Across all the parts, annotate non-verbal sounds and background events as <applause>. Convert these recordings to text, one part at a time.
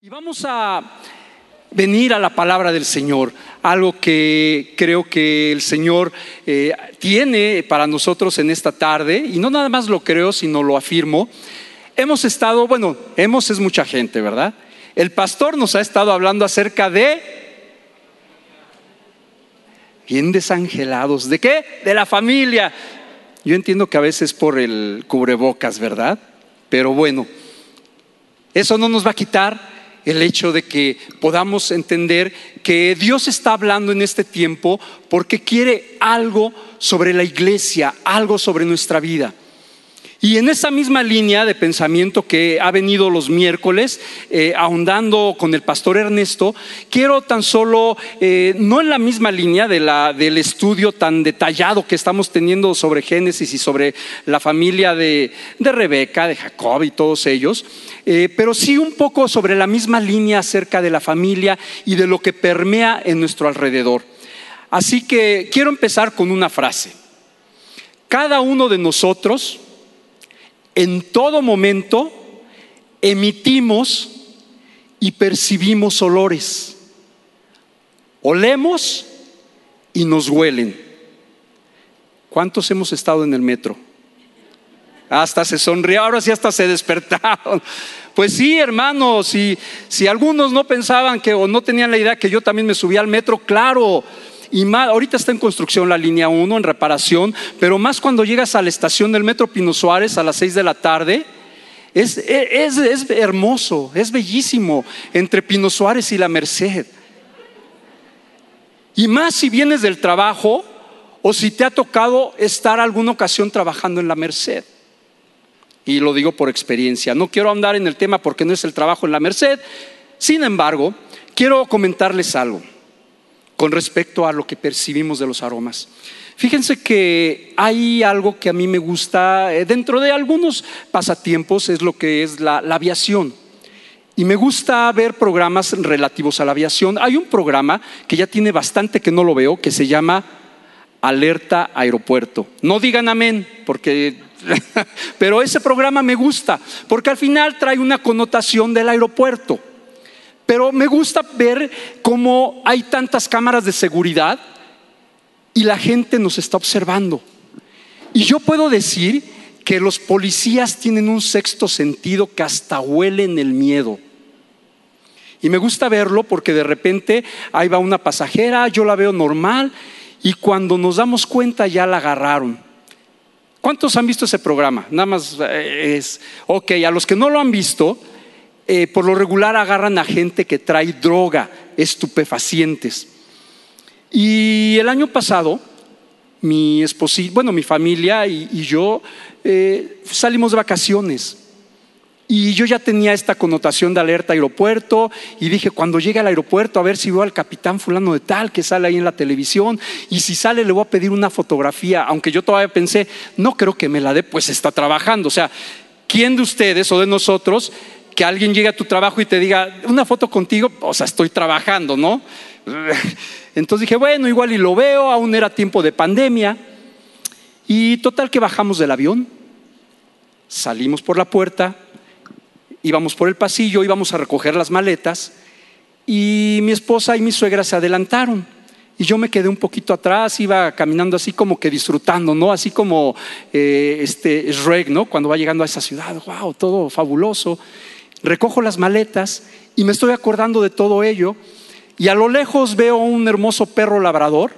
Y vamos a venir a la palabra del Señor, algo que creo que el Señor eh, tiene para nosotros en esta tarde, y no nada más lo creo, sino lo afirmo. Hemos estado, bueno, hemos es mucha gente, ¿verdad? El pastor nos ha estado hablando acerca de... Bien desangelados, ¿de qué? De la familia. Yo entiendo que a veces por el cubrebocas, ¿verdad? Pero bueno, eso no nos va a quitar el hecho de que podamos entender que Dios está hablando en este tiempo porque quiere algo sobre la iglesia, algo sobre nuestra vida. Y en esa misma línea de pensamiento que ha venido los miércoles, eh, ahondando con el pastor Ernesto, quiero tan solo, eh, no en la misma línea de la, del estudio tan detallado que estamos teniendo sobre Génesis y sobre la familia de, de Rebeca, de Jacob y todos ellos, eh, pero sí un poco sobre la misma línea acerca de la familia y de lo que permea en nuestro alrededor. Así que quiero empezar con una frase. Cada uno de nosotros, en todo momento emitimos y percibimos olores. Olemos y nos huelen. ¿Cuántos hemos estado en el metro? Hasta se sonrió, ahora sí hasta se despertaron. Pues sí, hermanos, si, si algunos no pensaban que o no tenían la idea que yo también me subía al metro, claro, y más, ahorita está en construcción la línea 1, en reparación, pero más cuando llegas a la estación del Metro Pino Suárez a las 6 de la tarde, es, es, es hermoso, es bellísimo entre Pino Suárez y la Merced. Y más si vienes del trabajo o si te ha tocado estar alguna ocasión trabajando en la Merced. Y lo digo por experiencia. No quiero andar en el tema porque no es el trabajo en la Merced. Sin embargo, quiero comentarles algo con respecto a lo que percibimos de los aromas. Fíjense que hay algo que a mí me gusta, eh, dentro de algunos pasatiempos, es lo que es la, aviación. Y me gusta ver programas relativos a la aviación. Hay un programa que ya tiene bastante que no lo veo, que se llama Alerta Aeropuerto. No digan amén, porque... <laughs> Pero ese programa me gusta, porque al final trae una connotación del aeropuerto. Pero me gusta ver cómo hay tantas cámaras de seguridad y la gente nos está observando. Y yo puedo decir que los policías tienen un sexto sentido que hasta huelen el miedo. Y me gusta verlo porque de repente ahí va una pasajera, yo la veo normal y cuando nos damos cuenta ya la agarraron. ¿Cuántos han visto ese programa? Nada más eh, es, ok, a los que no lo han visto, eh, por lo regular agarran a gente que trae droga, estupefacientes. Y el año pasado, mi esposa, bueno, mi familia y, yo eh, salimos de vacaciones. Y yo ya tenía esta connotación de alerta aeropuerto y dije, cuando llegue al aeropuerto, a ver si veo al capitán fulano de tal que sale ahí en la televisión y si sale le voy a pedir una fotografía, aunque yo todavía pensé, no creo que me la dé, pues está trabajando. O sea, ¿quién de ustedes o de nosotros que alguien llegue a tu trabajo y te diga, una foto contigo, o sea, estoy trabajando, ¿no? <laughs> Entonces dije, bueno, igual y lo veo, aún era tiempo de pandemia. Y total que bajamos del avión, salimos por la puerta, íbamos por el pasillo, íbamos a recoger las maletas y mi esposa y mi suegra se adelantaron. Y yo me quedé un poquito atrás, iba caminando así como que disfrutando, ¿no? Así como eh, este Shrek, ¿no? Cuando va llegando a esa ciudad, wow, todo fabuloso recojo las maletas y me estoy acordando de todo ello y a lo lejos veo un hermoso perro labrador,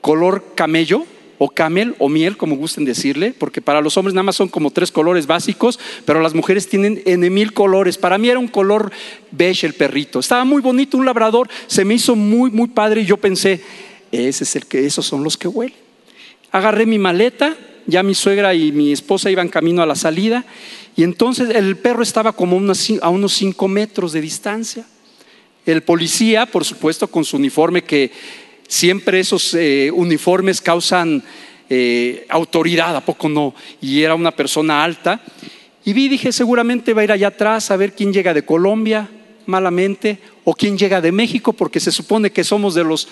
color camello o camel o miel, como gusten decirle, porque para los hombres nada más son como tres colores básicos, pero las mujeres tienen en mil colores. Para mí era un color beige el perrito. Estaba muy bonito, un labrador, se me hizo muy, muy padre y yo pensé, es el que, esos son los que huelen. Agarré mi maleta, ya mi suegra y mi esposa iban camino a la salida y entonces el perro estaba como a unos cinco metros de distancia. El policía, por supuesto, con su uniforme, que siempre esos eh, uniformes causan eh, autoridad, ¿a poco no? Y era una persona alta. Y vi, dije, seguramente va a ir allá atrás a ver quién llega de Colombia, malamente, o quién llega de México, porque se supone que somos de los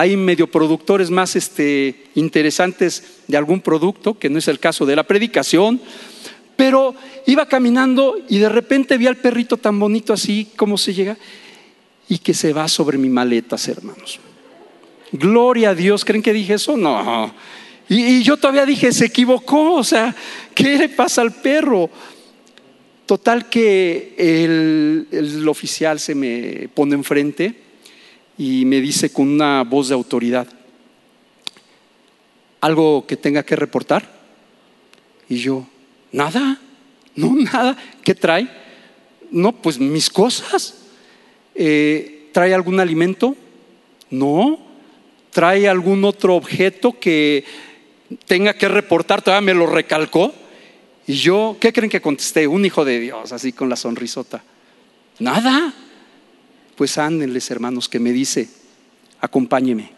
hay medio productores más este, interesantes de algún producto, que no es el caso de la predicación, Pero iba caminando y de repente vi al perrito tan bonito así como se llega y que se va sobre mi maletas, hermanos. Gloria a Dios, ¿creen que dije eso? No. Y, yo todavía dije, se equivocó, o sea, ¿qué le pasa al perro? Total que el, el oficial se me pone enfrente y me dice con una voz de autoridad, ¿algo que tenga que reportar? Y yo, nada, no, <laughs> nada, ¿qué trae? No, pues mis cosas. Eh, ¿Trae algún alimento? No. ¿Trae algún otro objeto que tenga que reportar, todavía me lo recalcó. Y yo, ¿qué creen que contesté? Un hijo de Dios, así con la sonrisota. Nada. Pues ándenles, hermanos, que me dice, acompáñeme.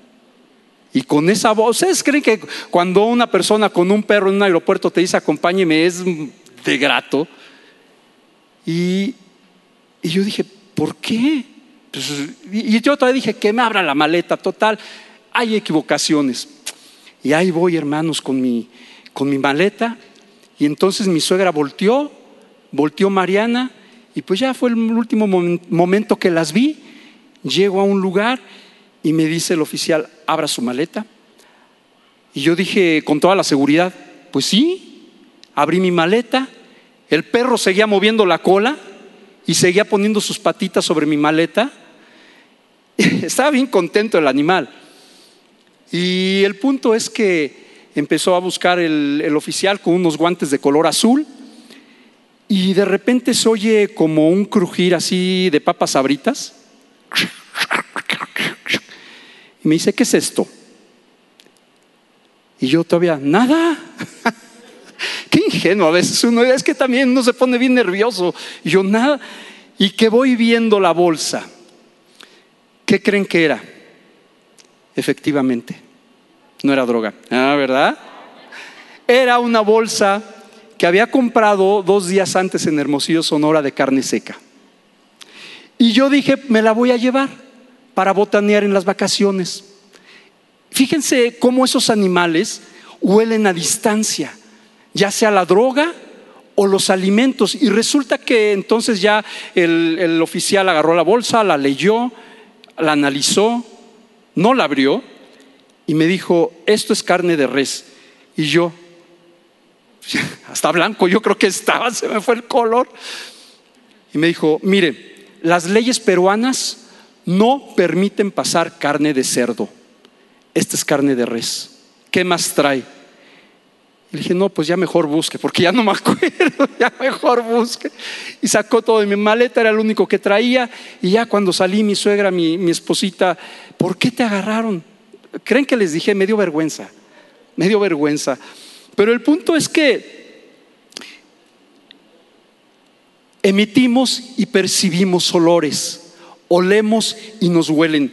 Y con esa voz, ¿ustedes creen que cuando una persona con un perro en un aeropuerto te dice acompáñeme es de grato? Y, y yo dije, ¿por qué? Pues, y yo todavía dije, que me abra la maleta, total, hay equivocaciones. Y ahí voy, hermanos, con mi, con mi maleta. Y entonces mi suegra volteó, volteó Mariana, y pues ya fue el último momento que las vi. Llego a un lugar y me dice el oficial, abra su maleta. Y yo dije con toda la seguridad, pues sí, abrí mi maleta. El perro seguía moviendo la cola y seguía poniendo sus patitas sobre mi maleta. <laughs> Estaba bien contento el animal. Y el punto es que empezó a buscar el, oficial con unos guantes de color azul y de repente se oye como un crujir así de papas abritas. Y me dice, ¿qué es esto? Y yo todavía, nada. <laughs> Qué ingenuo a veces uno, es que también uno se pone bien nervioso. Yo, nada. Y que voy viendo la bolsa. ¿Qué creen que era? Efectivamente, no era droga, ¿ah, ¿verdad? Era una bolsa que había comprado dos días antes en Hermosillo, Sonora, de carne seca. Y yo dije, me la voy a llevar para botanear en las vacaciones. Fíjense cómo esos animales huelen a distancia, ya sea la droga o los alimentos. Y resulta que entonces ya el, el oficial agarró la bolsa, la leyó, la analizó no la abrió y me dijo, esto es carne de res. Y yo, <laughs> hasta blanco, yo creo que estaba, se me fue el color. Y me dijo, mire, las leyes peruanas no permiten pasar carne de cerdo. Esta es carne de res. ¿Qué más trae? le dije, no, pues ya mejor busque, porque ya no me <laughs> acuerdo, ya mejor busque. Y sacó todo de mi maleta, era el único que traía. Y ya cuando salí, mi suegra, mi, mi esposita, ¿por qué te agarraron? ¿Creen que les dije? Me dio vergüenza, me dio vergüenza. Pero el punto es que emitimos y percibimos olores, olemos y nos huelen.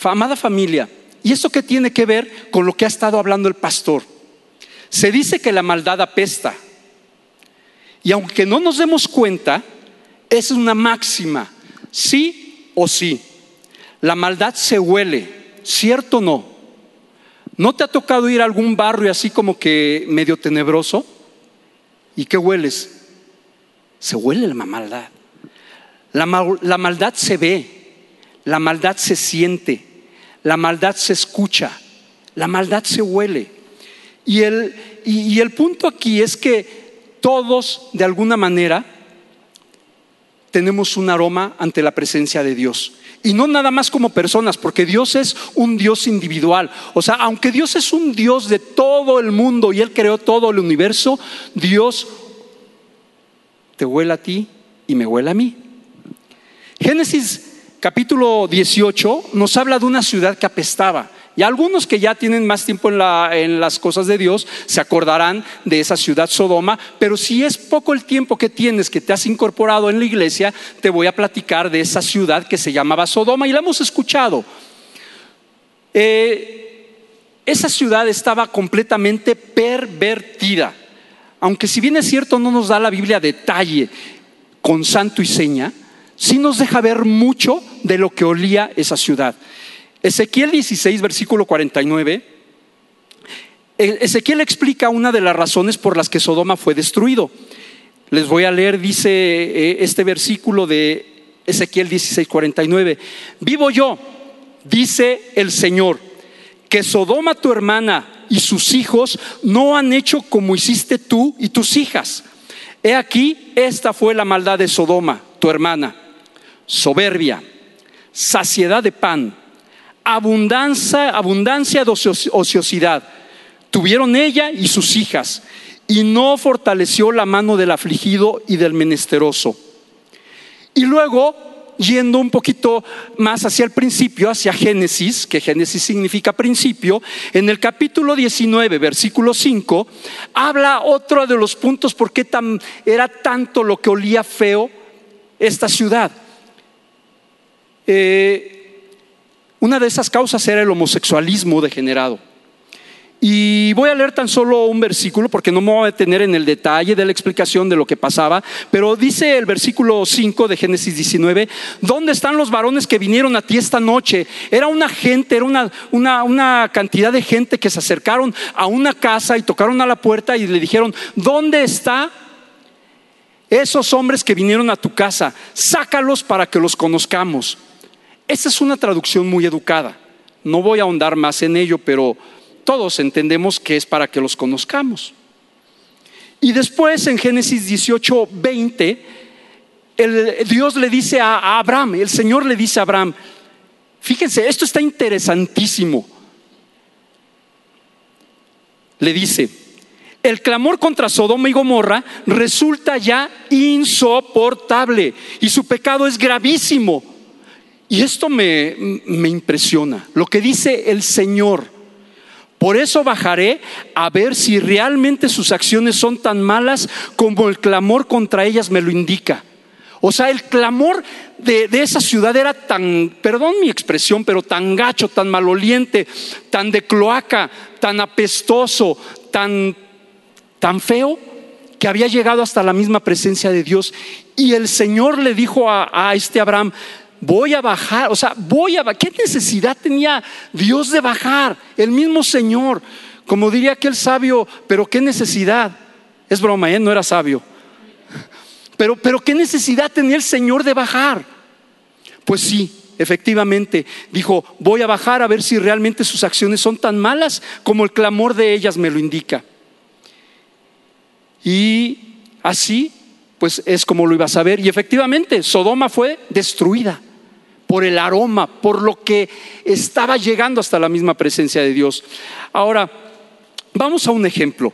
Amada familia, ¿y eso qué tiene que ver con lo que ha estado hablando el pastor? Se dice que la maldad apesta. Y aunque no nos demos cuenta, es una máxima, sí o sí. La maldad se huele, ¿cierto o no? ¿No te ha tocado ir a algún barrio así como que medio tenebroso? ¿Y qué hueles? Se huele la maldad. La, la maldad se ve, la maldad se siente, la maldad se escucha, la maldad se huele. Y el, y, el punto aquí es que todos, de alguna manera, tenemos un aroma ante la presencia de Dios. Y no nada más como personas, porque Dios es un Dios individual. O sea, aunque Dios es un Dios de todo el mundo y Él creó todo el universo, Dios te huele a ti y me huele a mí. Génesis capítulo 18 nos habla de una ciudad que apestaba. Y algunos que ya tienen más tiempo en, las cosas de Dios se acordarán de esa ciudad Sodoma, pero si es poco el tiempo que tienes, que te has incorporado en la iglesia, te voy a platicar de esa ciudad que se llamaba Sodoma y la hemos escuchado. Eh, esa ciudad estaba completamente pervertida, aunque si bien es cierto no nos da la Biblia detalle con santo y seña, sí nos deja ver mucho de lo que olía esa ciudad. Ezequiel 16, versículo 49. Ezequiel explica una de las razones por las que Sodoma fue destruido. Les voy a leer, dice eh, este versículo de Ezequiel 16:49. Vivo yo, dice el Señor, que Sodoma tu hermana y sus hijos no han hecho como hiciste tú y tus hijas. He aquí, esta fue la maldad de Sodoma, tu hermana. Soberbia, saciedad de pan, abundancia, abundancia de ociosidad. Tuvieron ella y sus hijas, y no fortaleció la mano del afligido y del menesteroso. Y luego, yendo un poquito más hacia el principio, hacia Génesis, que Génesis significa principio, en el capítulo 19, versículo 5, habla otro de los puntos por qué tan, era tanto lo que olía feo esta ciudad. Eh, una de esas causas era el homosexualismo degenerado. Y voy a leer tan solo un versículo porque no me voy a detener en el detalle de la explicación de lo que pasaba, pero dice el versículo 5 de Génesis 19, ¿dónde están los varones que vinieron a ti esta noche? Era una gente, era una, una cantidad de gente que se acercaron a una casa y tocaron a la puerta y le dijeron, ¿dónde está esos hombres que vinieron a tu casa? Sácalos para que los conozcamos. Esa es una traducción muy educada. No voy a ahondar más en ello, pero todos entendemos que es para que los conozcamos. Y después en Génesis 18, 20, Dios le dice a, Abraham, el Señor le dice a Abraham, fíjense, esto está interesantísimo. Le dice, el clamor contra Sodoma y Gomorra resulta ya insoportable y su pecado es gravísimo. Y esto me, me impresiona. Lo que dice el Señor. Por eso bajaré a ver si realmente sus acciones son tan malas como el clamor contra ellas me lo indica. O sea, el clamor de, esa ciudad era tan, perdón mi expresión, pero tan gacho, tan maloliente, tan de cloaca, tan apestoso, tan, tan feo, que había llegado hasta la misma presencia de Dios. Y el Señor le dijo a, a este Abraham, voy a bajar, o sea, voy a ¿Qué necesidad tenía Dios de bajar? El mismo Señor, como diría aquel sabio, pero qué necesidad. Es broma, ¿eh? no era sabio. Pero, pero qué necesidad tenía el Señor de bajar. Pues sí, efectivamente, dijo, voy a bajar a ver si realmente sus acciones son tan malas como el clamor de ellas me lo indica. Y así, pues es como lo iba a saber. Y efectivamente, Sodoma fue destruida por el aroma, por lo que estaba llegando hasta la misma presencia de Dios. Ahora, vamos a un ejemplo.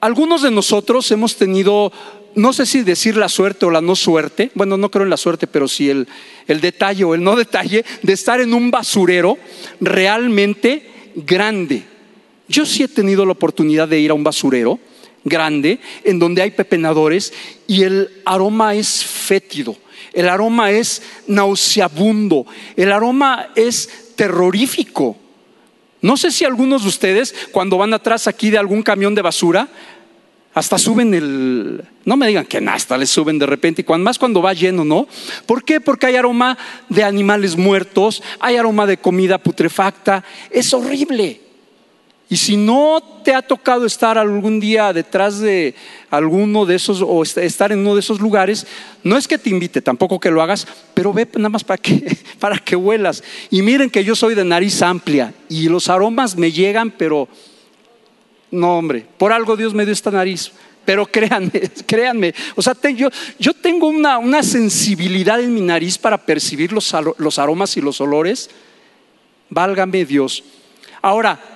Algunos de nosotros hemos tenido, no sé si decir la suerte o la no suerte, bueno, no creo en la suerte, pero sí el, el detalle o el no detalle de estar en un basurero realmente grande. Yo sí he tenido la oportunidad de ir a un basurero grande en donde hay pepenadores y el aroma es fétido el aroma es nauseabundo, el aroma es terrorífico. No sé si algunos de ustedes, cuando van atrás aquí de algún camión de basura, hasta suben el, no me digan que hasta les suben de repente, y más cuando va lleno, ¿no? ¿Por qué? Porque hay aroma de animales muertos, hay aroma de comida putrefacta, es horrible. Y si no te ha tocado estar algún día detrás de alguno de esos o estar en uno de esos lugares, no es que te invite, tampoco que lo hagas, pero ve nada más para que, <laughs> para que huelas. Y miren que yo soy de nariz amplia y los aromas me llegan, pero no, hombre, por algo Dios me dio esta nariz. Pero <laughs> créanme, créanme, o sea, yo, yo, tengo una, una, sensibilidad en mi nariz para percibir los, los aromas y los olores. Válgame Dios. Ahora,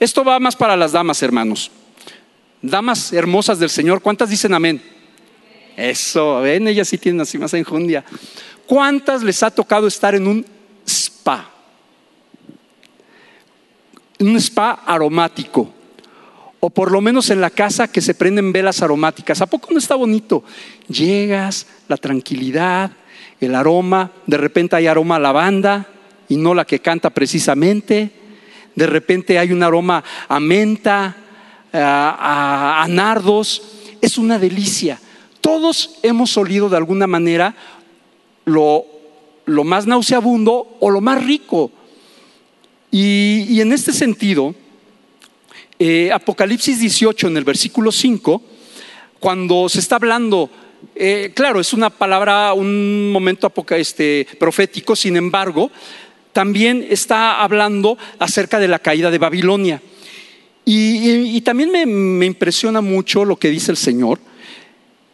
esto va más para las damas, hermanos. Damas hermosas del Señor, ¿cuántas dicen amén? Eso, ven, ellas sí tienen así más enjundia. ¿Cuántas les ha tocado estar en un spa? Un spa aromático. O por lo menos en la casa que se prenden velas aromáticas. ¿A poco no está bonito? Llegas, la tranquilidad, el aroma, de repente hay aroma a lavanda y no la que canta precisamente de repente hay un aroma a menta, a, nardos, es una delicia. Todos hemos olido de alguna manera lo, más nauseabundo o lo más rico. Y, en este sentido, eh, Apocalipsis 18 en el versículo 5, cuando se está hablando, eh, claro, es una palabra, un momento este, profético, sin embargo, también está hablando acerca de la caída de Babilonia. Y, también me, impresiona mucho lo que dice el Señor.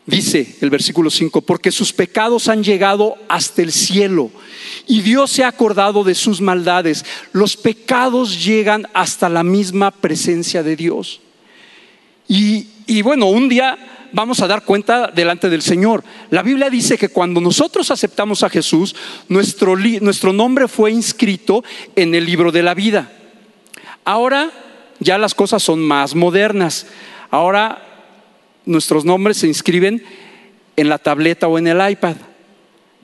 Dice el versículo 5, porque sus pecados han llegado hasta el cielo y Dios se ha acordado de sus maldades. Los pecados llegan hasta la misma presencia de Dios. Y, bueno, un día vamos a dar cuenta delante del Señor. La Biblia dice que cuando nosotros aceptamos a Jesús, nuestro, nuestro nombre fue inscrito en el libro de la vida. Ahora ya las cosas son más modernas. Ahora nuestros nombres se inscriben en la tableta o en el iPad.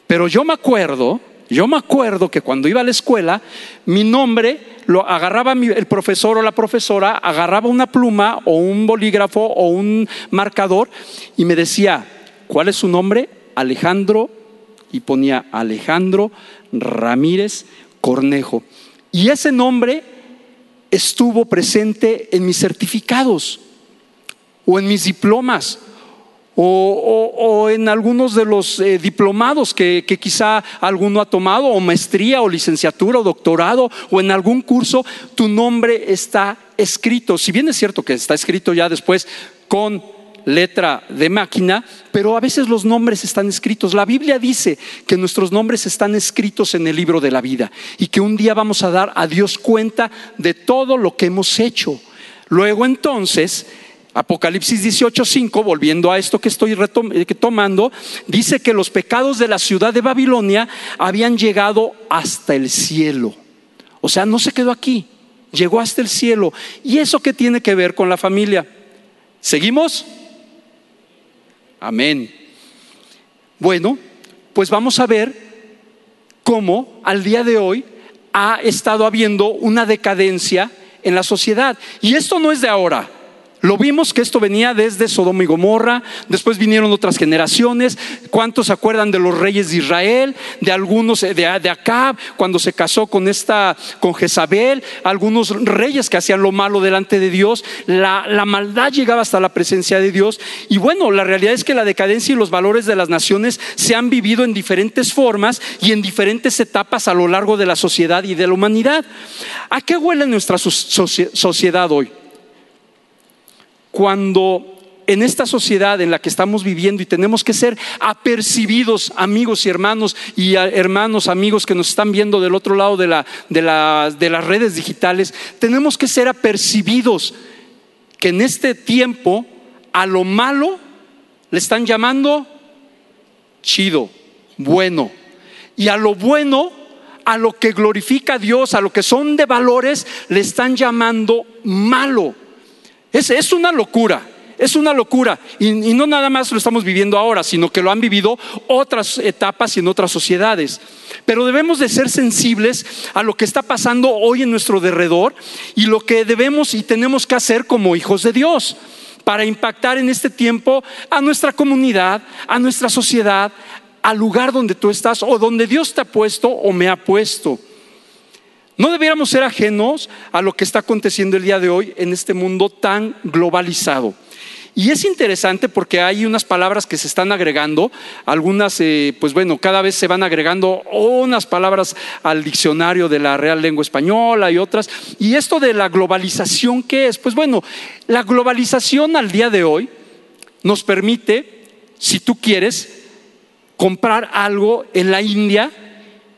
Pero yo me acuerdo yo me acuerdo que cuando iba a la escuela, mi nombre lo agarraba el profesor o la profesora, agarraba una pluma o un bolígrafo o un marcador y me decía, ¿cuál es su nombre? Alejandro, y ponía Alejandro Ramírez Cornejo. Y ese nombre estuvo presente en mis certificados o en mis diplomas o, en algunos de los eh, diplomados que, que, quizá alguno ha tomado, o maestría, o licenciatura, o doctorado, o en algún curso, tu nombre está escrito. Si bien es cierto que está escrito ya después con letra de máquina, pero a veces los nombres están escritos. La Biblia dice que nuestros nombres están escritos en el libro de la vida y que un día vamos a dar a Dios cuenta de todo lo que hemos hecho. Luego entonces Apocalipsis 18:5, volviendo a esto que estoy eh, tomando, dice que los pecados de la ciudad de Babilonia habían llegado hasta el cielo. O sea, no se quedó aquí, llegó hasta el cielo. ¿Y eso qué tiene que ver con la familia? ¿Seguimos? Amén. Bueno, pues vamos a ver cómo al día de hoy ha estado habiendo una decadencia en la sociedad. Y esto no es de ahora. Lo vimos que esto venía desde Sodoma y Gomorra, después vinieron otras generaciones. ¿Cuántos se acuerdan de los reyes de Israel? De algunos eh, de, Acab, cuando se casó con esta, con Jezabel, algunos reyes que hacían lo malo delante de Dios. La maldad llegaba hasta la presencia de Dios. Y bueno, la realidad es que la decadencia y los valores de las naciones se han vivido en diferentes formas y en diferentes etapas a lo largo de la sociedad y de la humanidad. ¿A qué huele nuestra sociedad hoy? Cuando en esta sociedad en la que estamos viviendo y tenemos que ser apercibidos, amigos y hermanos y hermanos, amigos que nos están viendo del otro lado de, de las redes digitales, tenemos que ser apercibidos que en este tiempo a lo malo le están llamando chido, bueno, y a lo bueno, a lo que glorifica a Dios, a lo que son de valores, le están llamando malo. Es, una locura. Es una locura. Y, y, no nada más lo estamos viviendo ahora, sino que lo han vivido otras etapas y en otras sociedades. Pero debemos de ser sensibles a lo que está pasando hoy en nuestro derredor y lo que debemos y tenemos que hacer como hijos de Dios para impactar en este tiempo a nuestra comunidad, a nuestra sociedad, al lugar donde tú estás o donde Dios te ha puesto o me ha puesto. No debiéramos ser ajenos a lo que está aconteciendo el día de hoy en este mundo tan globalizado. Y es interesante porque hay unas palabras que se están agregando, algunas, eh, pues bueno, cada vez se van agregando unas palabras al diccionario de la Real Lengua Española y otras. Y esto de la globalización, ¿qué es? Pues bueno, la globalización al día de hoy nos permite, si tú quieres, comprar algo en la India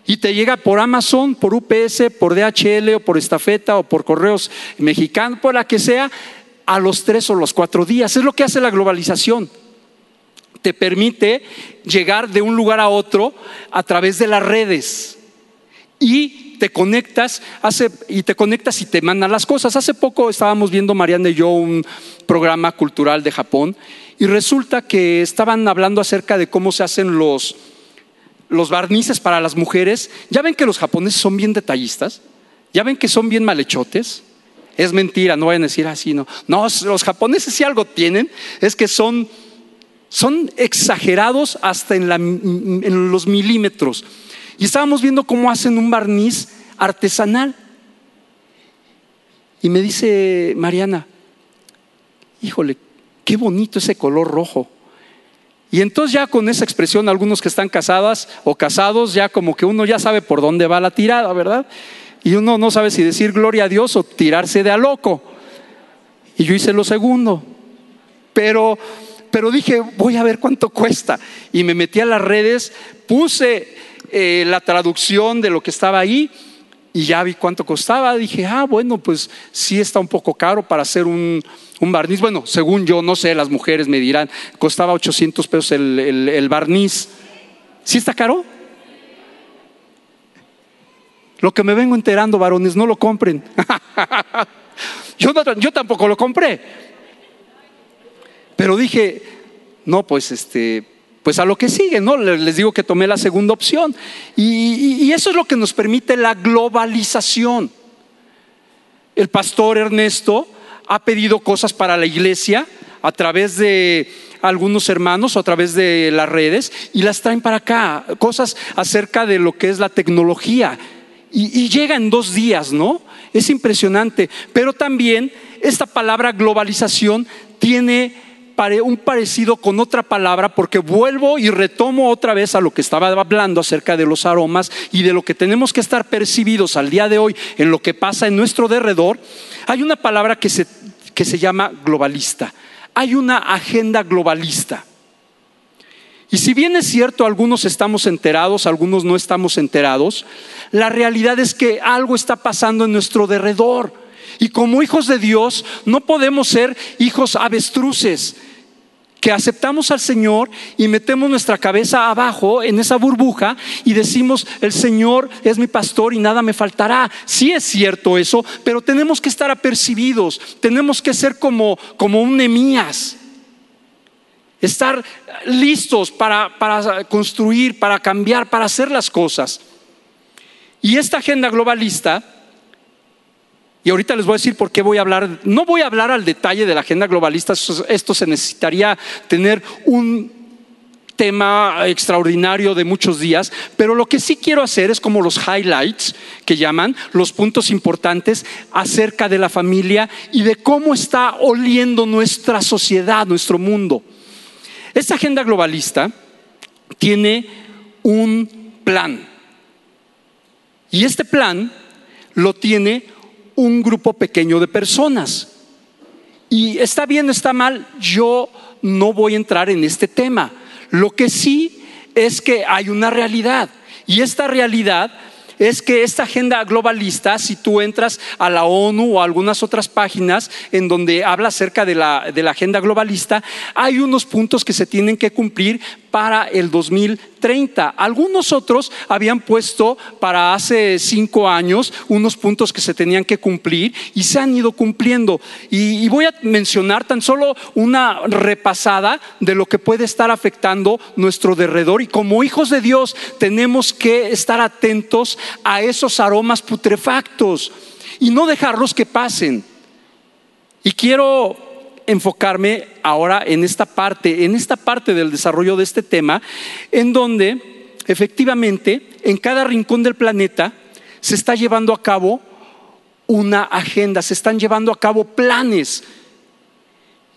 y te llega por Amazon, por UPS, por DHL o por estafeta o por correos mexicanos, por la que sea, a los tres o los cuatro días. Es lo que hace la globalización. Te permite llegar de un lugar a otro a través de las redes y te conectas hace, y te conectas y te mandan las cosas. Hace poco estábamos viendo Mariana y yo un programa cultural de Japón y resulta que estaban hablando acerca de cómo se hacen los los barnices para las mujeres, ya ven que los japoneses son bien detallistas, ya ven que son bien malhechotes. Es mentira, no vayan a decir así, no. No, los japoneses si algo tienen, es que son, son exagerados hasta en, en los milímetros. Y estábamos viendo cómo hacen un barniz artesanal. Y me dice Mariana, híjole, qué bonito ese color rojo. Y entonces ya con esa expresión, algunos que están casadas o casados, ya como que uno ya sabe por dónde va la tirada, ¿verdad? Y uno no sabe si decir gloria a Dios o tirarse de a loco. Y yo hice lo segundo. Pero, pero dije, voy a ver cuánto cuesta. Y me metí a las redes, puse eh, la traducción de lo que estaba ahí y ya vi cuánto costaba. Dije, ah, bueno, pues sí está un poco caro para hacer un, barniz. Bueno, según yo, no sé, las mujeres me dirán, costaba 800 pesos el, barniz. ¿Sí está caro? Lo que me vengo enterando, varones, no lo compren. <laughs> yo, yo tampoco lo compré. Pero dije, no, pues este, pues a lo que sigue, ¿no? Les digo que tomé la segunda opción. Y, eso es lo que nos permite la globalización. El pastor Ernesto ha pedido cosas para la iglesia a través de algunos hermanos o a través de las redes y las traen para acá, cosas acerca de lo que es la tecnología. Y, y llega en dos días, ¿no? Es impresionante. Pero también esta palabra globalización tiene un parecido con otra palabra porque vuelvo y retomo otra vez a lo que estaba hablando acerca de los aromas y de lo que tenemos que estar percibidos al día de hoy en lo que pasa en nuestro derredor. Hay una palabra que se, que se llama globalista. Hay una agenda globalista. Y si bien es cierto, algunos estamos enterados, algunos no estamos enterados, la realidad es que algo está pasando en nuestro derredor. Y como hijos de Dios no podemos ser hijos avestruces que aceptamos al Señor y metemos nuestra cabeza abajo en esa burbuja y decimos, el Señor es mi pastor y nada me faltará. Sí es cierto eso, pero tenemos que estar apercibidos, tenemos que ser como, como un Nemías. Estar listos para, para construir, para cambiar, para hacer las cosas. Y esta agenda globalista y ahorita les voy a decir por qué voy a hablar. No voy a hablar al detalle de la agenda globalista, esto se necesitaría tener un tema extraordinario de muchos días, pero lo que sí quiero hacer es como los highlights que llaman, los puntos importantes acerca de la familia y de cómo está oliendo nuestra sociedad, nuestro mundo. Esta agenda globalista tiene un plan y este plan lo tiene un grupo pequeño de personas. Y está bien, está mal, yo no voy a entrar en este tema. Lo que sí es que hay una realidad. Y esta realidad es que esta agenda globalista, si tú entras a la ONU o a algunas otras páginas en donde habla acerca de la, de la agenda globalista, hay unos puntos que se tienen que cumplir para el 2030. Algunos otros habían puesto para hace cinco años unos puntos que se tenían que cumplir y se han ido cumpliendo. Y, voy a mencionar tan solo una repasada de lo que puede estar afectando nuestro derredor. Y como hijos de Dios tenemos que estar atentos a esos aromas putrefactos y no dejarlos que pasen. Y quiero enfocarme ahora en esta parte, en esta parte del desarrollo de este tema, en donde efectivamente en cada rincón del planeta se está llevando a cabo una agenda, se están llevando a cabo planes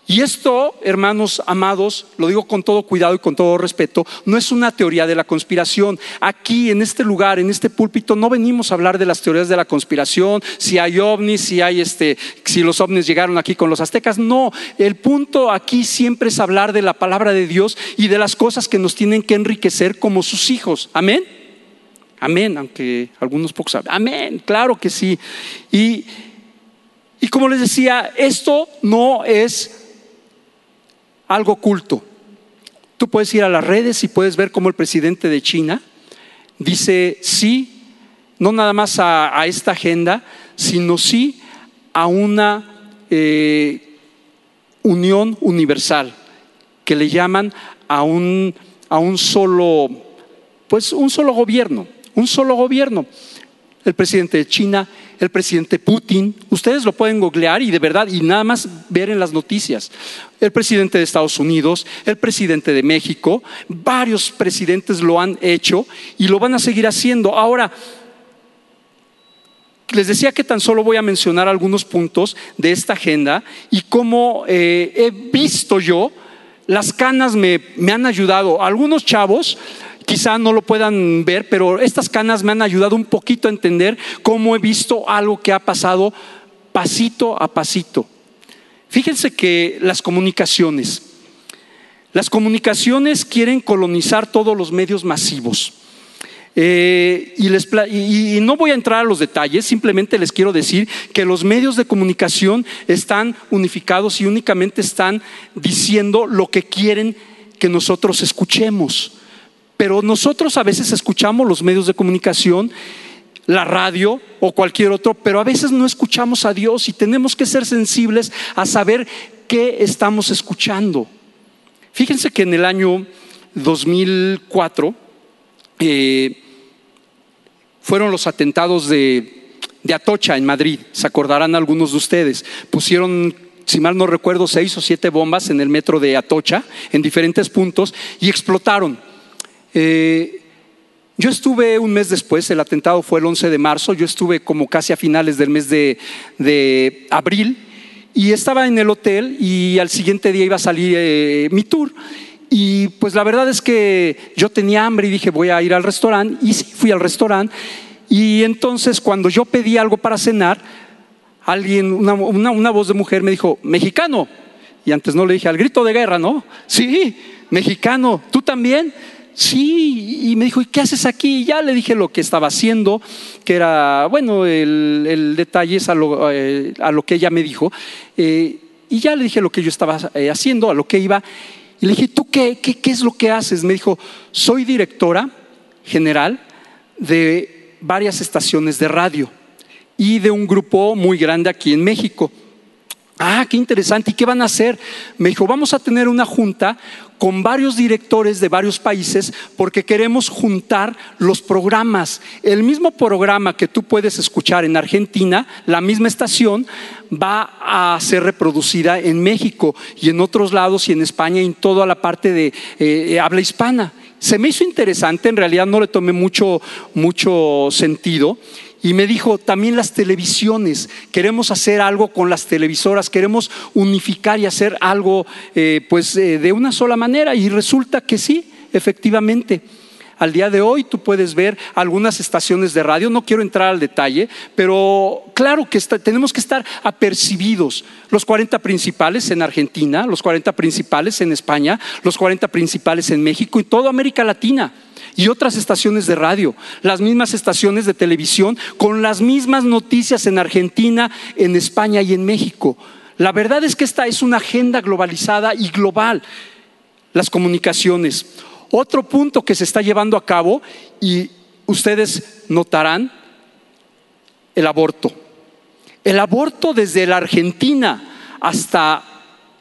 y esto, hermanos amados, lo digo con todo cuidado y con todo respeto, no es una teoría de la conspiración. Aquí, en este lugar, en este púlpito, no venimos a hablar de las teorías de la conspiración, si hay ovnis, si hay este, si los ovnis llegaron aquí con los aztecas. No, el punto aquí siempre es hablar de la palabra de Dios y de las cosas que nos tienen que enriquecer como sus hijos. Amén. Amén, aunque algunos pocos saben. Amén, claro que sí. Y, y como les decía, esto no es algo oculto. Tú puedes ir a las redes y puedes ver cómo el presidente de China dice sí, no nada más a, esta agenda, sino sí a una eh, unión universal, que le llaman a un, a un solo, pues un solo gobierno, un solo gobierno. El presidente de China el presidente Putin, ustedes lo pueden googlear y de verdad, y nada más ver en las noticias. El presidente de Estados Unidos, el presidente de México, varios presidentes lo han hecho y lo van a seguir haciendo. Ahora, les decía que tan solo voy a mencionar algunos puntos de esta agenda y cómo eh, he visto yo, las canas me, me han ayudado. Algunos chavos quizá no lo puedan ver, pero estas canas me han ayudado un poquito a entender cómo he visto algo que ha pasado pasito a pasito. Fíjense que las comunicaciones, las comunicaciones quieren colonizar todos los medios masivos. Eh, y, no voy a entrar a los detalles, simplemente les quiero decir que los medios de comunicación están unificados y únicamente están diciendo lo que quieren que nosotros escuchemos. Pero nosotros a veces escuchamos los medios de comunicación, la radio o cualquier otro, pero a veces no escuchamos a Dios y tenemos que ser sensibles a saber qué estamos escuchando. Fíjense que en el año 2004, eh, fueron los atentados de, Atocha en Madrid, se acordarán algunos de ustedes. Pusieron si mal no recuerdo, seis o siete bombas en el metro de Atocha, en diferentes puntos, y explotaron. Eh, yo estuve un mes después, el atentado fue el 11 de marzo, yo estuve como casi a finales del mes de, abril, y estaba en el hotel y al siguiente día iba a salir eh, mi tour. Y pues la verdad es que yo tenía hambre y dije voy a ir al restaurante y sí, fui al restaurante y entonces cuando yo pedí algo para cenar, alguien, una, una, voz de mujer me dijo, mexicano. Y antes no le dije, al grito de guerra, ¿no? Sí, mexicano, ¿tú también? Sí, y me dijo, ¿y qué haces aquí? Y ya le dije lo que estaba haciendo, que era, bueno, el, detalle es a lo, eh, a lo, que ella me dijo. Eh, y ya le dije lo que yo estaba eh, haciendo, a lo que iba. Y le dije, ¿tú qué, qué, qué es lo que haces? Me dijo, soy directora general de varias estaciones de radio y de un grupo muy grande aquí en México. Ah, qué interesante. ¿Y qué van a hacer? Me dijo, vamos a tener una junta con varios directores de varios países porque queremos juntar los programas. El mismo programa que tú puedes escuchar en Argentina, la misma estación, va a ser reproducida en México y en otros lados y en España y en toda la parte de eh, habla hispana. Se me hizo interesante, en realidad no le tomé mucho, mucho sentido y me dijo, también las televisiones, queremos hacer algo con las televisoras, queremos unificar y hacer algo eh, pues eh, de una sola manera. Y resulta que sí, efectivamente. Al día de hoy tú puedes ver algunas estaciones de radio, no quiero entrar al detalle, pero claro que tenemos que estar apercibidos. Los 40 principales en Argentina, los 40 principales en España, los 40 principales en México y toda América Latina y otras estaciones de radio, las mismas estaciones de televisión, con las mismas noticias en Argentina, en España y en México. La verdad es que esta es una agenda globalizada y global, las comunicaciones. Otro punto que se está llevando a cabo, y ustedes notarán, el aborto. El aborto desde la Argentina hasta,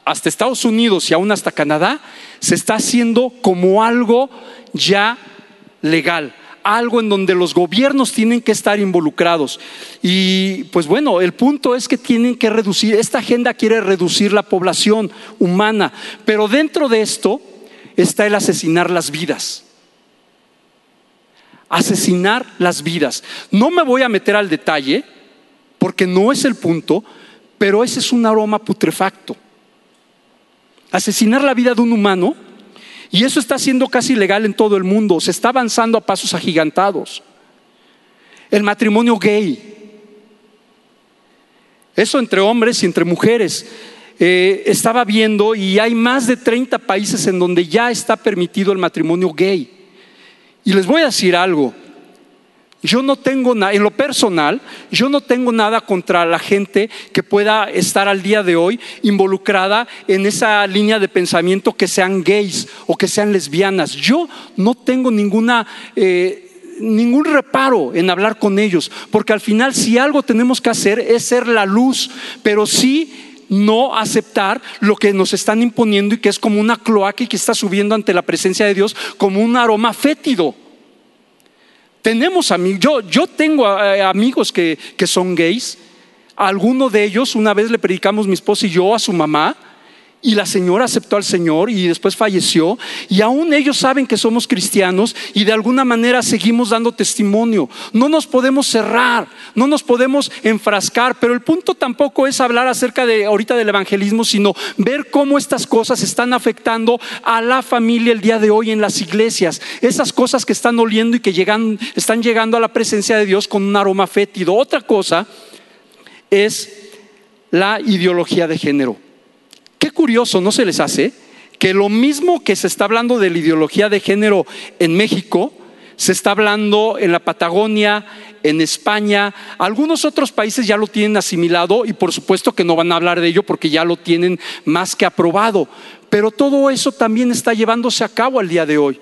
hasta Estados Unidos y aún hasta Canadá se está haciendo como algo ya legal, algo en donde los gobiernos tienen que estar involucrados. Y pues bueno, el punto es que tienen que reducir, esta agenda quiere reducir la población humana, pero dentro de esto está el asesinar las vidas. Asesinar las vidas. No me voy a meter al detalle, porque no es el punto, pero ese es un aroma putrefacto. Asesinar la vida de un humano y eso está siendo casi legal en todo el mundo, se está avanzando a pasos agigantados. El matrimonio gay, eso entre hombres y entre mujeres. Eh, estaba viendo y hay más de 30 países en donde ya está permitido el matrimonio gay. Y les voy a decir algo, yo no tengo nada, en lo personal, yo no tengo nada contra la gente que pueda estar al día de hoy involucrada en esa línea de pensamiento que sean gays o que sean lesbianas. Yo no tengo ninguna... Eh, ningún reparo en hablar con ellos, porque al final si algo tenemos que hacer es ser la luz, pero sí no aceptar lo que nos están imponiendo y que es como una cloaca que está subiendo ante la presencia de Dios como un aroma fétido. Tenemos amigos, yo, yo tengo eh, amigos que, son gays. alguno de ellos, una vez le predicamos mi esposa y yo a su mamá, y la señora aceptó al Señor y después falleció y aún ellos saben que somos cristianos y de alguna manera seguimos dando testimonio. No nos podemos cerrar, no nos podemos enfrascar, pero el punto tampoco es hablar acerca de ahorita del evangelismo, sino ver cómo estas cosas están afectando a la familia el día de hoy en las iglesias. Esas cosas que están oliendo y que están llegando a la presencia de Dios con un aroma fétido. Otra cosa es la ideología de género. Qué curioso, ¿no se les hace? Que lo mismo que se está hablando de la ideología de género en México, se está hablando en la Patagonia, en España, algunos otros países ya lo tienen asimilado y por supuesto que no van a hablar de ello porque ya lo tienen más que aprobado. Pero todo eso también está llevándose a cabo al día de hoy.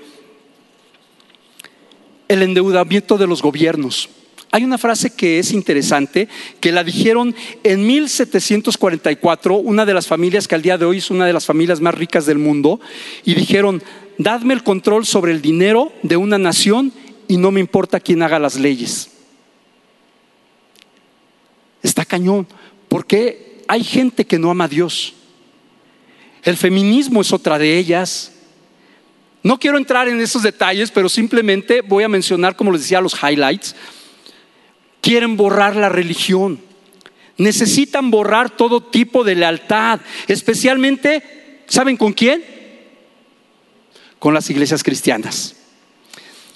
El endeudamiento de los gobiernos. Hay una frase que es interesante, que la dijeron en 1744, una de las familias que al día de hoy es una de las familias más ricas del mundo, y dijeron, dadme el control sobre el dinero de una nación y no me importa quién haga las leyes. Está cañón, porque hay gente que no ama a Dios. El feminismo es otra de ellas. No quiero entrar en esos detalles, pero simplemente voy a mencionar, como les decía, los highlights quieren borrar la religión. Necesitan borrar todo tipo de lealtad, especialmente, ¿saben con quién? Con las iglesias cristianas.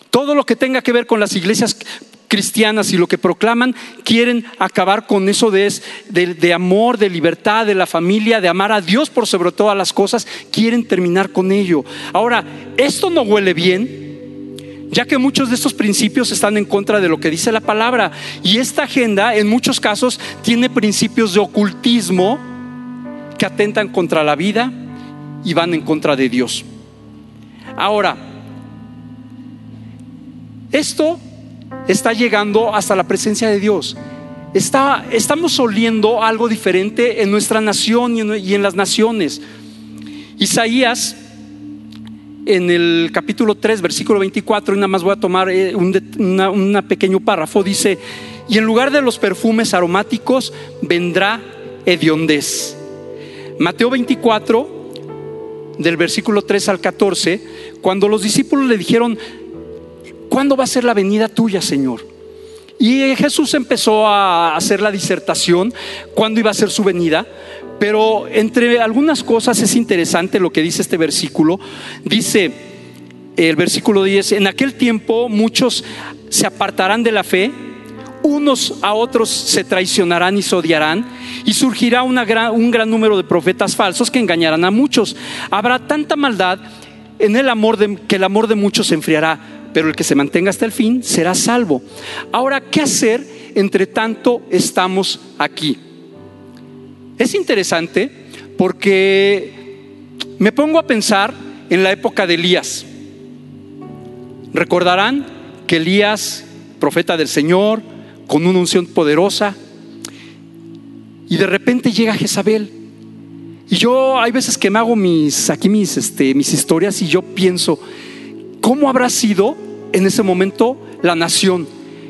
Todo lo que tenga que ver con las iglesias cristianas y lo que proclaman, quieren acabar con eso de, de, de, amor, de libertad, de la familia, de amar a Dios por sobre todas las cosas, quieren terminar con ello. Ahora, esto no huele bien, ya que muchos de estos principios están en contra de lo que dice la palabra. Y esta agenda en muchos casos tiene principios de ocultismo que atentan contra la vida y van en contra de Dios. Ahora, esto está llegando hasta la presencia de Dios. Está, estamos oliendo algo diferente en nuestra nación y en, y en las naciones. Isaías en el capítulo 3, versículo 24, y nada más voy a tomar eh, un pequeño párrafo, dice, y en lugar de los perfumes aromáticos vendrá hediondez. Mateo 24, del versículo 3 al 14, cuando los discípulos le dijeron, ¿cuándo va a ser la venida tuya, Señor? Y Jesús empezó a hacer la disertación, ¿cuándo iba a ser su venida? Pero entre algunas cosas es interesante lo que dice este versículo. Dice el versículo 10, en aquel tiempo muchos se apartarán de la fe, unos a otros se traicionarán y se odiarán, y surgirá un gran número de profetas falsos que engañarán a muchos. Habrá tanta maldad en el amor de, que el amor de muchos se enfriará, pero el que se mantenga hasta el fin será salvo. Ahora, ¿qué hacer entre tanto estamos aquí? Es interesante porque me pongo a pensar en la época de Elías. Recordarán que Elías, profeta del Señor, con una unción poderosa, y de repente llega Jezabel. Y yo hay veces que me hago mis aquí mis este, mis historias y yo pienso cómo habrá sido en ese momento la nación,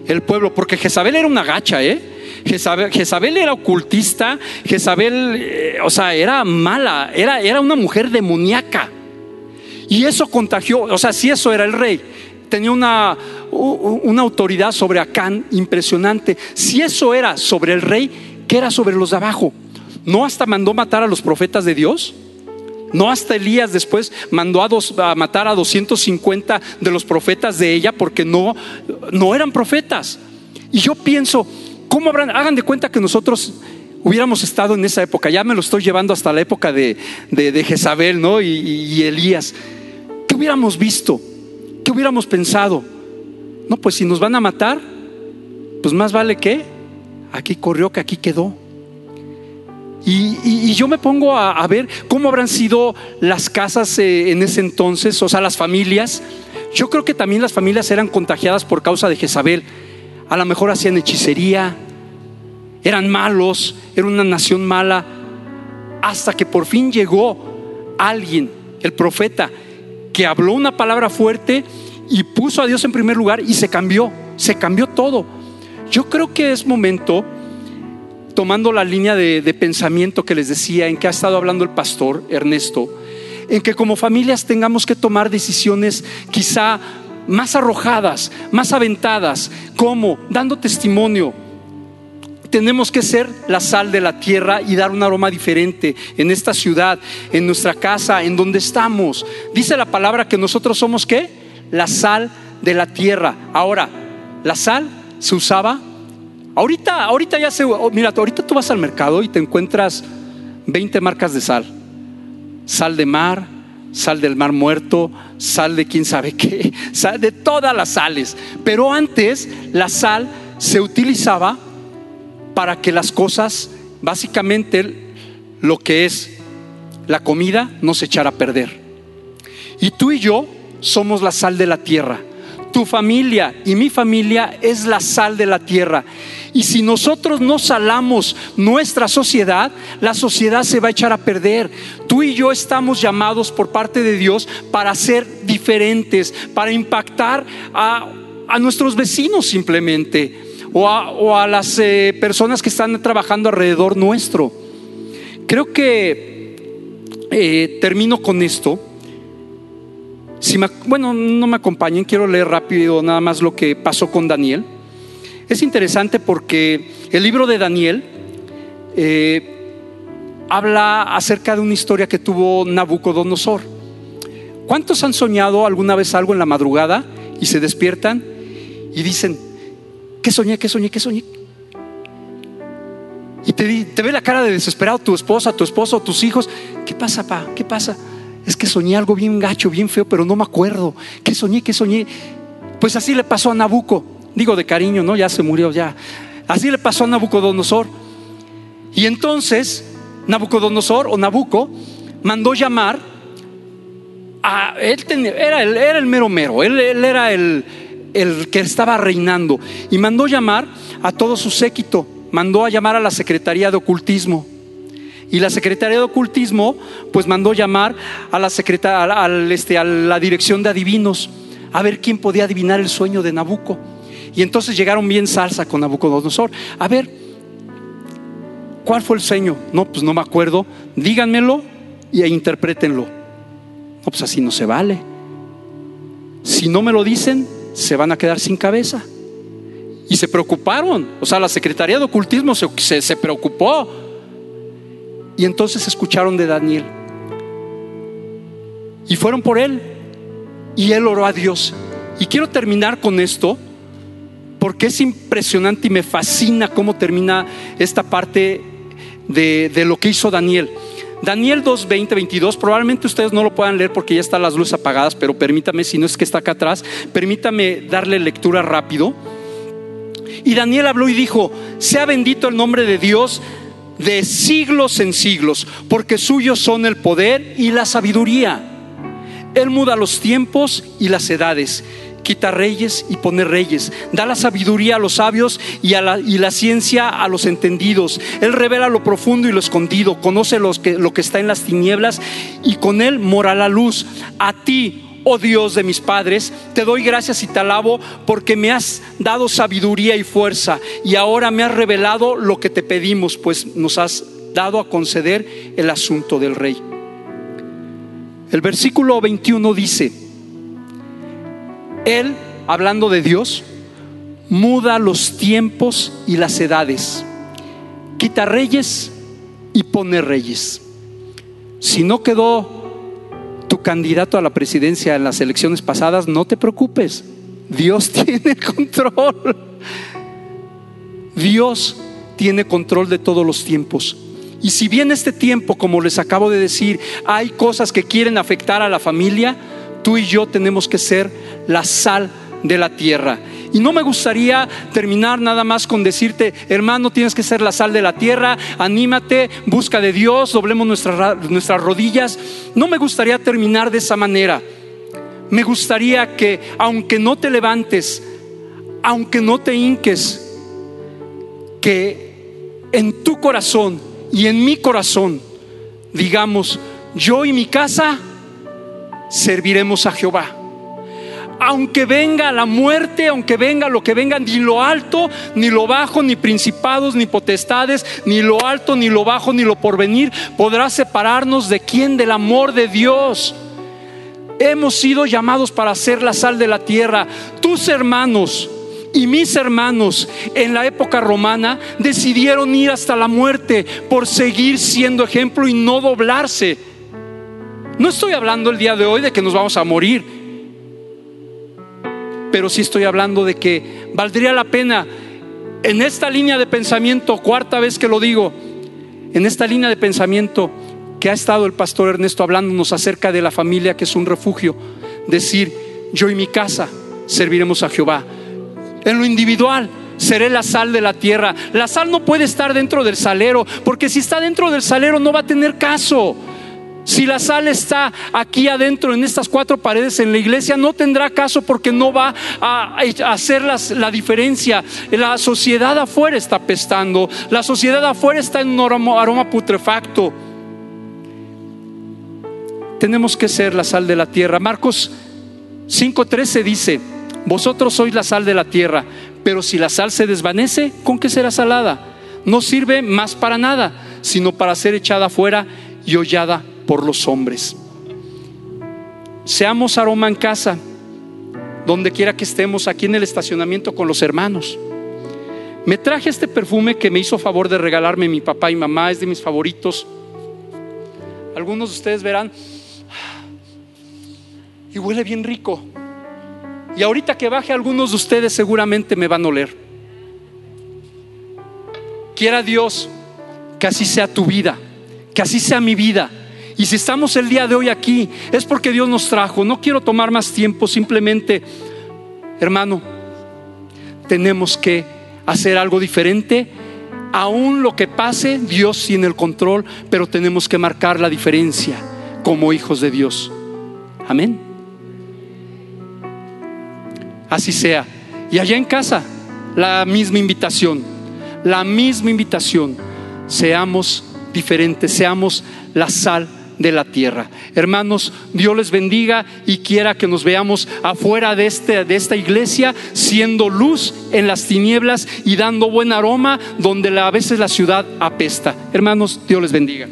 el pueblo, porque Jezabel era una gacha, ¿eh? Jezabel, era ocultista, Jezabel, eh, o sea, era mala, era, era una mujer demoníaca. Y eso contagió, o sea, si eso era el rey, tenía una, una autoridad sobre Acán impresionante. Si eso era sobre el rey, ¿qué era sobre los de abajo? ¿No hasta mandó matar a los profetas de Dios? ¿No hasta Elías después mandó a, a matar a 250 de los profetas de ella porque no, no eran profetas? Y yo pienso, ¿Cómo habrán? Hagan de cuenta que nosotros hubiéramos estado en esa época. Ya me lo estoy llevando hasta la época de, Jezabel ¿no? Y, Elías. ¿Qué hubiéramos visto? ¿Qué hubiéramos pensado? No, pues si nos van a matar, pues más vale que aquí corrió que aquí quedó. Y, yo me pongo a, ver cómo habrán sido las casas eh, en ese entonces, o sea, las familias. Yo creo que también las familias eran contagiadas por causa de Jezabel a lo mejor hacían hechicería, eran malos, era una nación mala, hasta que por fin llegó alguien, el profeta, que habló una palabra fuerte y puso a Dios en primer lugar y se cambió, se cambió todo. Yo creo que es momento tomando la línea de, de pensamiento que les decía, en que ha estado hablando el pastor Ernesto, en que como familias tengamos que tomar decisiones quizá más arrojadas, más aventadas, como dando testimonio. Tenemos que ser la sal de la tierra y dar un aroma diferente en esta ciudad, en nuestra casa, en donde estamos. Dice la palabra que nosotros somos qué? La sal de la tierra. Ahora, la sal se usaba Ahorita, ahorita ya se, oh, mira, ahorita tú vas al mercado y te encuentras 20 marcas de sal. Sal de mar, sal del mar muerto, sal de quién sabe qué, <laughs> sal de todas las sales. Pero antes la sal se utilizaba para que las cosas, básicamente lo que es la comida, no se echara a perder. Y tú y yo somos la sal de la tierra. Tu familia y mi familia es la sal de la tierra. Y si nosotros no salamos nuestra sociedad, la sociedad se va a echar a perder. Tú y yo estamos llamados por parte de Dios para ser diferentes, para impactar a, nuestros vecinos simplemente, o a, las eh, personas que están trabajando alrededor nuestro. Creo que eh, termino con esto. Si bueno, no me acompañen, quiero leer rápido nada más lo que pasó con Daniel. Es interesante porque el libro de Daniel eh, habla acerca de una historia que tuvo Nabucodonosor. ¿Cuántos han soñado alguna vez algo en la madrugada y se despiertan y dicen, ¿qué soñé? ¿Qué soñé? ¿Qué soñé? Y te, ve la cara de desesperado tu esposa, tu esposo, tus hijos. ¿Qué pasa, pa? ¿Qué pasa? Es que soñé algo bien gacho, bien feo, pero no me acuerdo. ¿Qué soñé? ¿Qué soñé? Pues así le pasó a Nabucco. Digo de cariño, ¿no? Ya se murió, ya. Así le pasó a Nabucodonosor. Y entonces Nabucodonosor o Nabuco mandó llamar a él, era, el, mero mero, él, era el, el que estaba reinando y mandó llamar a todo su séquito, mandó a llamar a la Secretaría de Ocultismo. Y la Secretaría de Ocultismo, pues mandó llamar a la, al, este, a la Dirección de Adivinos, a ver quién podía adivinar el sueño de Nabuco. Y entonces llegaron bien salsa con Nabucodonosor. A ver, ¿cuál fue el sueño? No, pues no me acuerdo. Díganmelo y e interprétenlo. No, pues así no se vale. Si no me lo dicen, se van a quedar sin cabeza. Y se preocuparon. O sea, la Secretaría de Ocultismo se, se preocupó. Y entonces escucharon de Daniel. Y fueron por él. Y él oró a Dios. Y quiero terminar con esto porque es impresionante y me fascina cómo termina esta parte de, lo que hizo Daniel. Daniel 2, 20, 22, probablemente ustedes no lo puedan leer porque ya están las luces apagadas, pero permítame, si no es que está acá atrás, permítame darle lectura rápido. Y Daniel habló y dijo, sea bendito el nombre de Dios de siglos en siglos, porque suyos son el poder y la sabiduría. Él muda los tiempos y las edades quita reyes y pone reyes, da la sabiduría a los sabios y, a la, y la ciencia a los entendidos. Él revela lo profundo y lo escondido, conoce los que, lo que está en las tinieblas y con él mora la luz. A ti, oh Dios de mis padres, te doy gracias y te alabo porque me has dado sabiduría y fuerza y ahora me has revelado lo que te pedimos, pues nos has dado a conceder el asunto del rey. El versículo 21 dice, él, hablando de Dios, muda los tiempos y las edades, quita reyes y pone reyes. Si no quedó tu candidato a la presidencia en las elecciones pasadas, no te preocupes, Dios <laughs> tiene control. Dios tiene control de todos los tiempos. Y si bien este tiempo, como les acabo de decir, hay cosas que quieren afectar a la familia, tú y yo tenemos que ser la sal de la tierra. Y no me gustaría terminar nada más con decirte, hermano, tienes que ser la sal de la tierra, anímate, busca de Dios, doblemos nuestras, nuestras rodillas. No me gustaría terminar de esa manera. Me gustaría que, aunque no te levantes, aunque no te hinques, que en tu corazón y en mi corazón digamos, yo y mi casa serviremos a Jehová. aunque venga la muerte, aunque venga lo que venga, ni lo alto, ni lo bajo, ni principados, ni potestades, ni lo alto, ni lo bajo, ni lo porvenir, podrá separarnos de quién, del amor de Dios. Hemos sido llamados para ser la sal de la tierra. Tus hermanos y mis hermanos en la época romana decidieron ir hasta la muerte por seguir siendo ejemplo y no doblarse. No estoy hablando el día de hoy de que nos vamos a morir, pero sí estoy hablando de que valdría la pena en esta línea de pensamiento, cuarta vez que lo digo, en esta línea de pensamiento, que ha estado el pastor Ernesto hablándonos acerca de la familia que es un refugio, decir, yo y mi casa serviremos a Jehová. En lo individual, seré la sal de la tierra. La sal no puede estar dentro del salero, porque si está dentro del salero no va a tener caso. Si la sal está aquí adentro en estas cuatro paredes en la iglesia, no tendrá caso porque no va a hacer la diferencia. La sociedad afuera está pestando, la sociedad afuera está en un aroma putrefacto tenemos que ser la sal de la tierra. Marcos 5:13 dice, vosotros sois la sal de la tierra, pero si la sal se desvanece, ¿con qué será salada? No sirve más para nada, sino para ser echada afuera y hollada por los hombres. Seamos aroma en casa, donde quiera que estemos, aquí en el estacionamiento con los hermanos. Me traje este perfume que me hizo favor de regalarme mi papá y mamá, es de mis favoritos. Algunos de ustedes verán, y huele bien rico. Y ahorita que baje algunos de ustedes seguramente me van a oler. Quiera Dios que así sea tu vida, que así sea mi vida. Y si estamos el día de hoy aquí, es porque Dios nos trajo. No quiero tomar más tiempo, simplemente, hermano, tenemos que hacer algo diferente. Aún lo que pase, Dios tiene el control, pero tenemos que marcar la diferencia como hijos de Dios. Amén así sea. Y allá en casa, la misma invitación, la misma invitación. Seamos diferentes, seamos la sal de la tierra. Hermanos, Dios les bendiga y quiera que nos veamos afuera de, este, de esta iglesia siendo luz en las tinieblas y dando buen aroma donde a veces la ciudad apesta. Hermanos, Dios les bendiga.